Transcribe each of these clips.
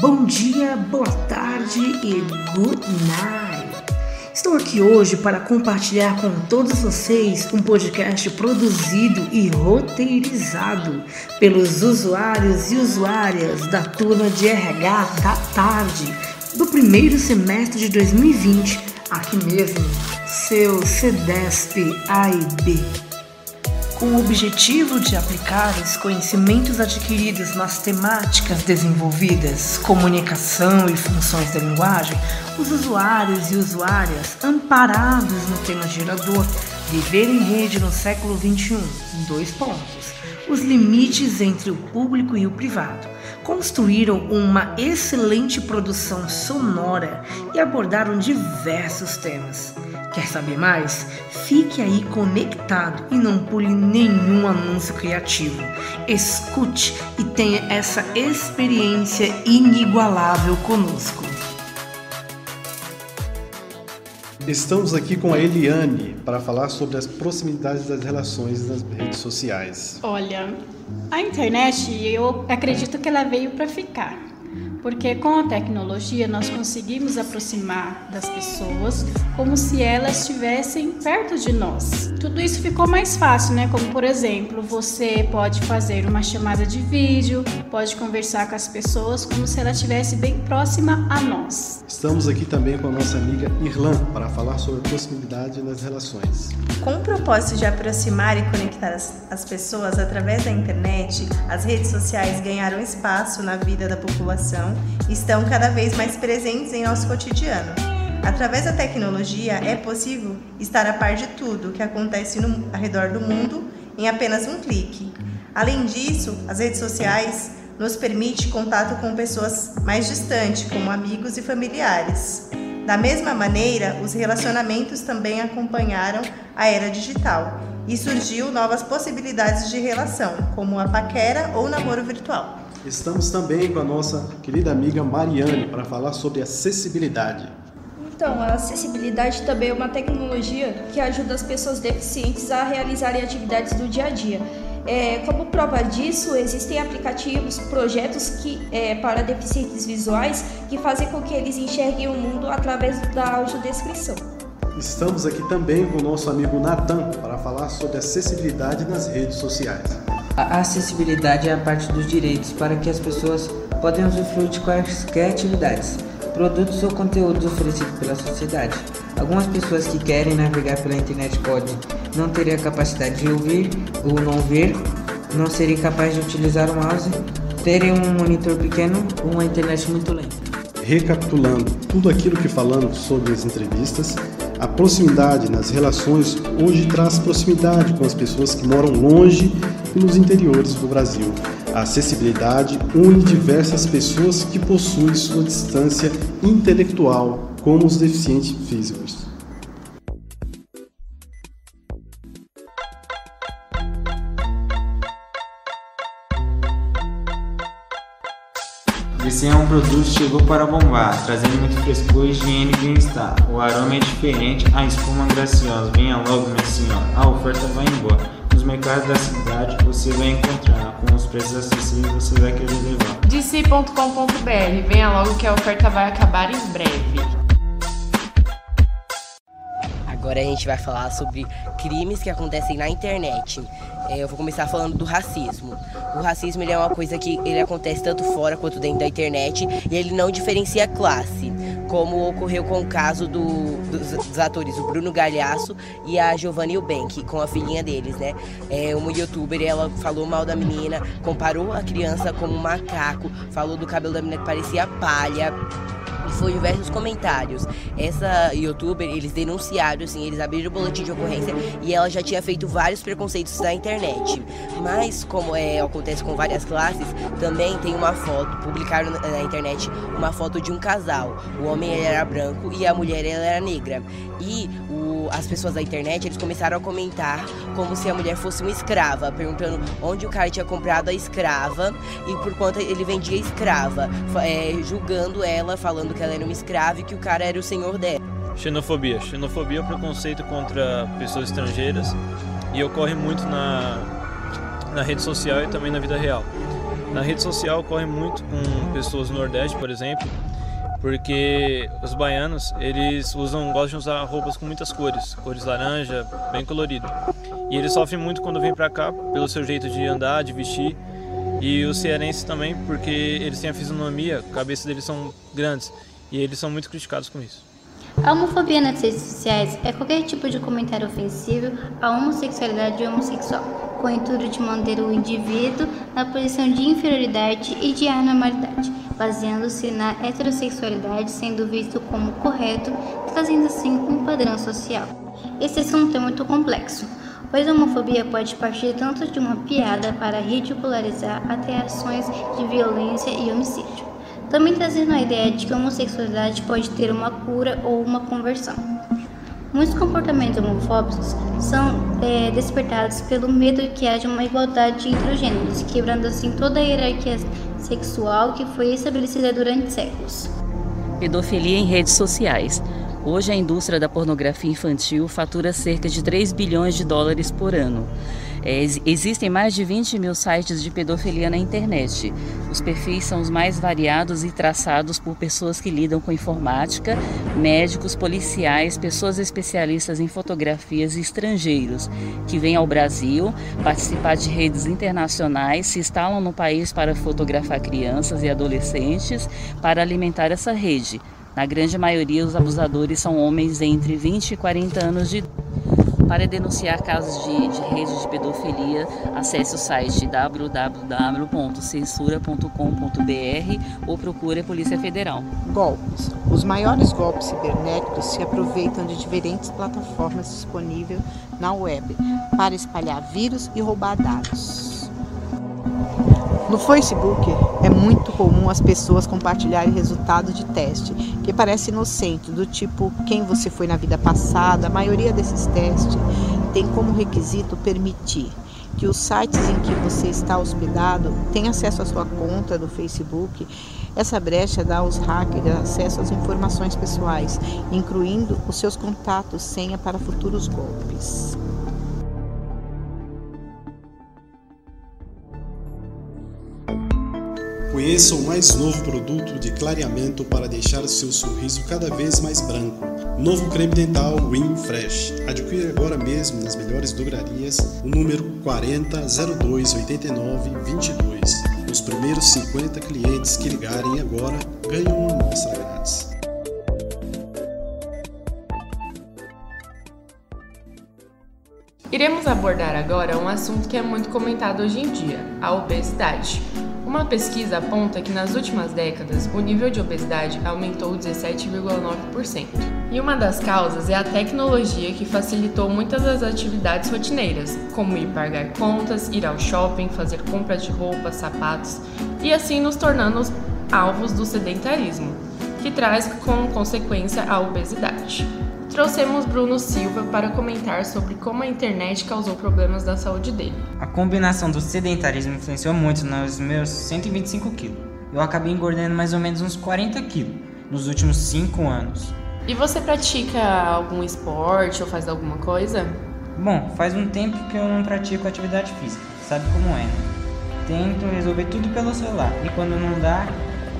Bom dia, boa tarde e good night. Estou aqui hoje para compartilhar com todos vocês um podcast produzido e roteirizado pelos usuários e usuárias da turma de RH da tarde do primeiro semestre de 2020, aqui mesmo, seu CEDESP A e B com o objetivo de aplicar os conhecimentos adquiridos nas temáticas desenvolvidas, comunicação e funções da linguagem, os usuários e usuárias, amparados no tema gerador, viver em rede no século XXI, dois pontos, os limites entre o público e o privado, construíram uma excelente produção sonora e abordaram diversos temas. Quer saber mais? Fique aí conectado e não pule nenhum anúncio criativo. Escute e tenha essa experiência inigualável conosco. Estamos aqui com a Eliane para falar sobre as proximidades das relações nas redes sociais. Olha, a internet, eu acredito que ela veio para ficar porque com a tecnologia nós conseguimos aproximar das pessoas como se elas estivessem perto de nós. Tudo isso ficou mais fácil, né? Como por exemplo, você pode fazer uma chamada de vídeo, pode conversar com as pessoas como se ela estivesse bem próxima a nós. Estamos aqui também com a nossa amiga Irlan para falar sobre proximidade nas relações. Com o propósito de aproximar e conectar as, as pessoas através da internet, as redes sociais ganharam espaço na vida da população estão cada vez mais presentes em nosso cotidiano. Através da tecnologia é possível estar a par de tudo que acontece no, ao redor do mundo em apenas um clique. Além disso, as redes sociais nos permite contato com pessoas mais distantes, como amigos e familiares. Da mesma maneira, os relacionamentos também acompanharam a era digital e surgiu novas possibilidades de relação, como a paquera ou namoro virtual. Estamos também com a nossa querida amiga Mariane para falar sobre acessibilidade. Então, a acessibilidade também é uma tecnologia que ajuda as pessoas deficientes a realizarem atividades do dia a dia. É, como prova disso, existem aplicativos, projetos que, é, para deficientes visuais que fazem com que eles enxerguem o mundo através da audiodescrição. Estamos aqui também com o nosso amigo Natan para falar sobre acessibilidade nas redes sociais. A acessibilidade é a parte dos direitos para que as pessoas podem usufruir de quaisquer atividades, produtos ou conteúdos oferecidos pela sociedade. Algumas pessoas que querem navegar pela internet podem não ter a capacidade de ouvir ou não ver, não serem capazes de utilizar o mouse, terem um monitor pequeno ou uma internet muito lenta. Recapitulando tudo aquilo que falamos sobre as entrevistas, a proximidade nas relações hoje traz proximidade com as pessoas que moram longe e nos interiores do Brasil. A acessibilidade une diversas pessoas que possuem sua distância intelectual, como os deficientes físicos. Esse é um produto que chegou para bombar, trazendo muito frescor, higiene e bem-estar. O aroma é diferente, a espuma graciosa. Venha logo, minha senhora, a oferta vai embora nos mercados da cidade você vai encontrar com os preços acessíveis você vai querer levar. DC.com.br, venha logo que a oferta vai acabar em breve. Agora a gente vai falar sobre crimes que acontecem na internet. É, eu vou começar falando do racismo. O racismo ele é uma coisa que ele acontece tanto fora quanto dentro da internet e ele não diferencia classe como ocorreu com o caso do, dos, dos, atores, o Bruno Galhaço e a Giovanni Eubank, com a filhinha deles, né? É, uma youtuber, ela falou mal da menina, comparou a criança como um macaco, falou do cabelo da menina que parecia palha, e foi diversos comentários. Essa youtuber, eles denunciaram, assim, eles abriram o boletim de ocorrência e ela já tinha feito vários preconceitos na internet. Mas, como é, acontece com várias classes, também tem uma foto, publicaram na, internet uma foto de um casal. O homem era branco e a mulher ela era negra. E o, as pessoas da internet, eles começaram a comentar como se a mulher fosse uma escrava, perguntando onde o cara tinha comprado a escrava e por quanto ele vendia escrava, é, julgando ela, falando que ela era uma escrava e que o cara era o senhor dela. Xenofobia. Xenofobia é preconceito contra pessoas estrangeiras e ocorre muito na, na rede social e também na vida real. Na rede social ocorre muito com pessoas do Nordeste, por exemplo, porque os baianos eles usam, gostam de usar roupas com muitas cores, cores laranja, bem colorido. E eles sofrem muito quando vêm para cá pelo seu jeito de andar, de vestir. E os cearenses também, porque eles têm a fisionomia, a cabeça deles são grandes e eles são muito criticados com isso. A homofobia nas redes sociais é qualquer tipo de comentário ofensivo à homossexualidade ou homossexual, com o intuito de manter o indivíduo na posição de inferioridade e de anormalidade, baseando-se na heterossexualidade sendo visto como correto, trazendo assim um padrão social. Esse assunto é muito complexo, pois a homofobia pode partir tanto de uma piada para ridicularizar até ações de violência e homicídio. Também trazendo a ideia de que a homossexualidade pode ter uma cura ou uma conversão. Muitos comportamentos homofóbicos são é, despertados pelo medo que haja uma igualdade entre os gêneros, quebrando assim toda a hierarquia sexual que foi estabelecida durante séculos. Pedofilia em redes sociais. Hoje a indústria da pornografia infantil fatura cerca de 3 bilhões de dólares por ano. É, existem mais de 20 mil sites de pedofilia na internet. Os perfis são os mais variados e traçados por pessoas que lidam com informática, médicos, policiais, pessoas especialistas em fotografias e estrangeiros que vêm ao Brasil participar de redes internacionais, se instalam no país para fotografar crianças e adolescentes para alimentar essa rede. Na grande maioria, os abusadores são homens entre 20 e 40 anos de idade. Para denunciar casos de, de rede de pedofilia, acesse o site www.censura.com.br ou procure a Polícia Federal. Golpes. Os maiores golpes cibernéticos se aproveitam de diferentes plataformas disponíveis na web para espalhar vírus e roubar dados. No Facebook é muito comum as pessoas compartilharem resultados de teste que parece inocente, do tipo quem você foi na vida passada. A maioria desses testes tem como requisito permitir que os sites em que você está hospedado tenham acesso à sua conta do Facebook. Essa brecha dá aos hackers acesso às informações pessoais, incluindo os seus contatos, senha para futuros golpes. Conheça o mais novo produto de clareamento para deixar o seu sorriso cada vez mais branco. Novo creme dental Win Fresh. Adquira agora mesmo nas melhores drogarias o número 40028922. Os primeiros 50 clientes que ligarem agora ganham uma amostra grátis. Iremos abordar agora um assunto que é muito comentado hoje em dia, a obesidade. Uma pesquisa aponta que nas últimas décadas o nível de obesidade aumentou 17,9%. E uma das causas é a tecnologia que facilitou muitas das atividades rotineiras, como ir pagar contas, ir ao shopping, fazer compras de roupas, sapatos, e assim nos tornando alvos do sedentarismo, que traz como consequência a obesidade. Trouxemos Bruno Silva para comentar sobre como a internet causou problemas da saúde dele. A combinação do sedentarismo influenciou muito nos meus 125 quilos. Eu acabei engordando mais ou menos uns 40 quilos nos últimos 5 anos. E você pratica algum esporte ou faz alguma coisa? Bom, faz um tempo que eu não pratico atividade física, sabe como é, né? Tento resolver tudo pelo celular e quando não dá,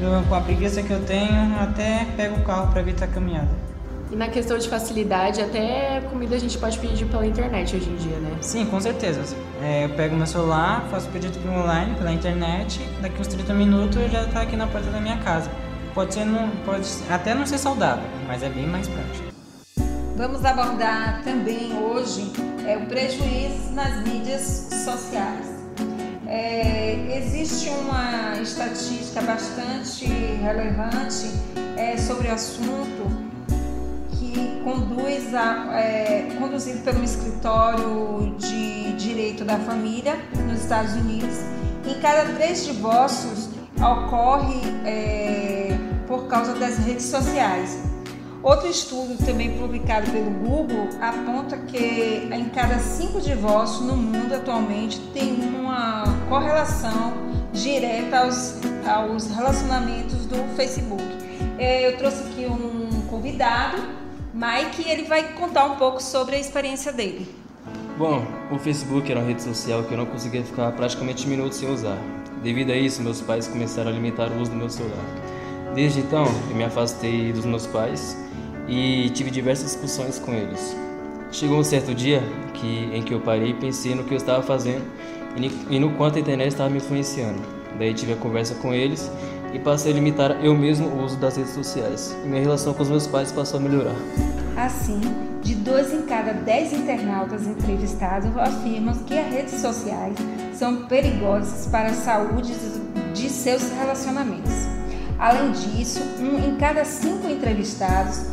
eu, com a preguiça que eu tenho, até pego o carro para evitar a caminhada. E na questão de facilidade, até comida a gente pode pedir pela internet hoje em dia, né? Sim, com certeza. É, eu pego meu celular, faço pedido pelo online, pela internet, daqui uns 30 minutos eu já está aqui na porta da minha casa. Pode ser, não, pode até não ser saudável, mas é bem mais prático. Vamos abordar também hoje é, o prejuízo nas mídias sociais. É, existe uma estatística bastante relevante é, sobre o assunto conduz a, é, conduzido pelo escritório de direito da família nos Estados Unidos. Em cada três divórcios ocorre é, por causa das redes sociais. Outro estudo também publicado pelo Google aponta que em cada cinco divórcios no mundo atualmente tem uma correlação direta aos, aos relacionamentos do Facebook. É, eu trouxe aqui um convidado Mike ele vai contar um pouco sobre a experiência dele. Bom, o Facebook era uma rede social que eu não conseguia ficar praticamente minutos sem usar. Devido a isso, meus pais começaram a limitar o uso do meu celular. Desde então, eu me afastei dos meus pais e tive diversas discussões com eles. Chegou um certo dia que, em que eu parei e pensei no que eu estava fazendo e no quanto a internet estava me influenciando. Daí tive a conversa com eles e passei a limitar eu mesmo o uso das redes sociais. E minha relação com os meus pais passou a melhorar. Assim, de dois em cada dez internautas entrevistados afirmam que as redes sociais são perigosas para a saúde de seus relacionamentos. Além disso, um em cada cinco entrevistados,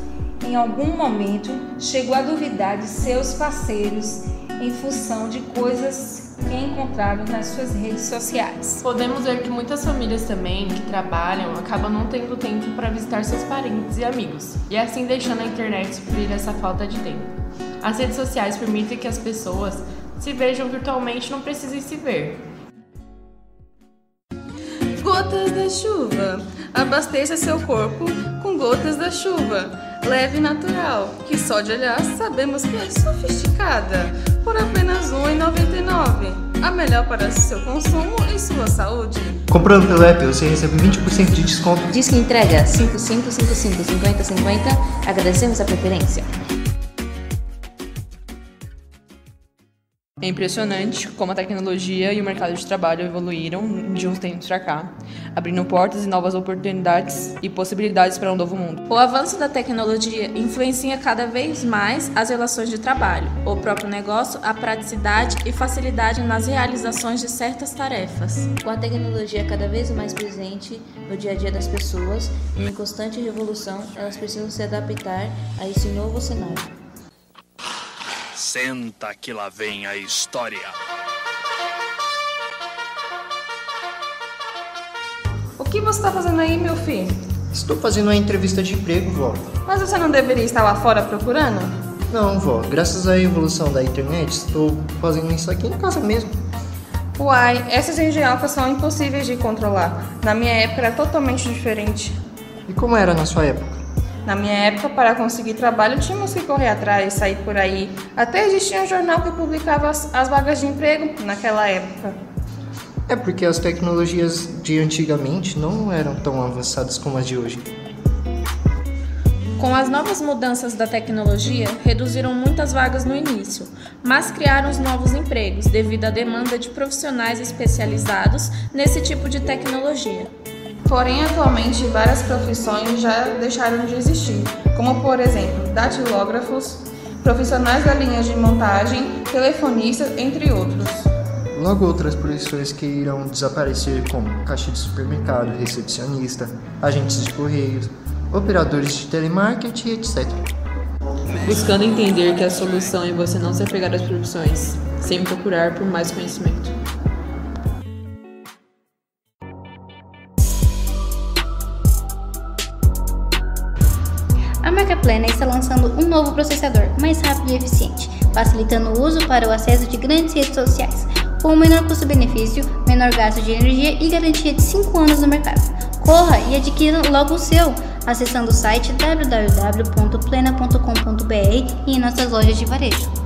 em algum momento, chegou a duvidar de seus parceiros em função de coisas que encontraram nas suas redes sociais. Podemos ver que muitas famílias também que trabalham acabam não tendo tempo para visitar seus parentes e amigos, e assim deixando a internet suprir essa falta de tempo. As redes sociais permitem que as pessoas se vejam virtualmente e não precisem se ver. Gotas da chuva. Abasteça seu corpo com gotas da chuva. Leve e natural, que só de olhar sabemos que é sofisticada. Por apenas R$ 1,99. A melhor para seu consumo e sua saúde. Comprando pelo app, você recebe 20% de desconto. Diz que entrega 5555 5050. Agradecemos a preferência. É impressionante como a tecnologia e o mercado de trabalho evoluíram de uns tempos para cá, abrindo portas e novas oportunidades e possibilidades para um novo mundo. O avanço da tecnologia influencia cada vez mais as relações de trabalho, o próprio negócio, a praticidade e facilidade nas realizações de certas tarefas. Com a tecnologia cada vez mais presente no dia a dia das pessoas e em constante revolução, elas precisam se adaptar a esse novo cenário. Senta que lá vem a história. O que você está fazendo aí, meu filho? Estou fazendo uma entrevista de emprego, vó. Mas você não deveria estar lá fora procurando? Não, vó. Graças à evolução da internet, estou fazendo isso aqui em casa mesmo. Uai, essas engenhocas são impossíveis de controlar. Na minha época era totalmente diferente. E como era na sua época? Na minha época, para conseguir trabalho, tínhamos que correr atrás, sair por aí. Até existia um jornal que publicava as, as vagas de emprego naquela época. É porque as tecnologias de antigamente não eram tão avançadas como as de hoje. Com as novas mudanças da tecnologia, reduziram muitas vagas no início, mas criaram os novos empregos devido à demanda de profissionais especializados nesse tipo de tecnologia. Porém, atualmente, várias profissões já deixaram de existir, como por exemplo, datilógrafos, profissionais da linha de montagem, telefonistas, entre outros. Logo outras profissões que irão desaparecer como caixa de supermercado, recepcionista, agentes de correios, operadores de telemarketing, etc. Buscando entender que a solução é você não se apegar às profissões, sem procurar por mais conhecimento. Lançando um novo processador mais rápido e eficiente, facilitando o uso para o acesso de grandes redes sociais, com menor custo-benefício, menor gasto de energia e garantia de 5 anos no mercado. Corra e adquira logo o seu, acessando o site www.plena.com.br e em nossas lojas de varejo.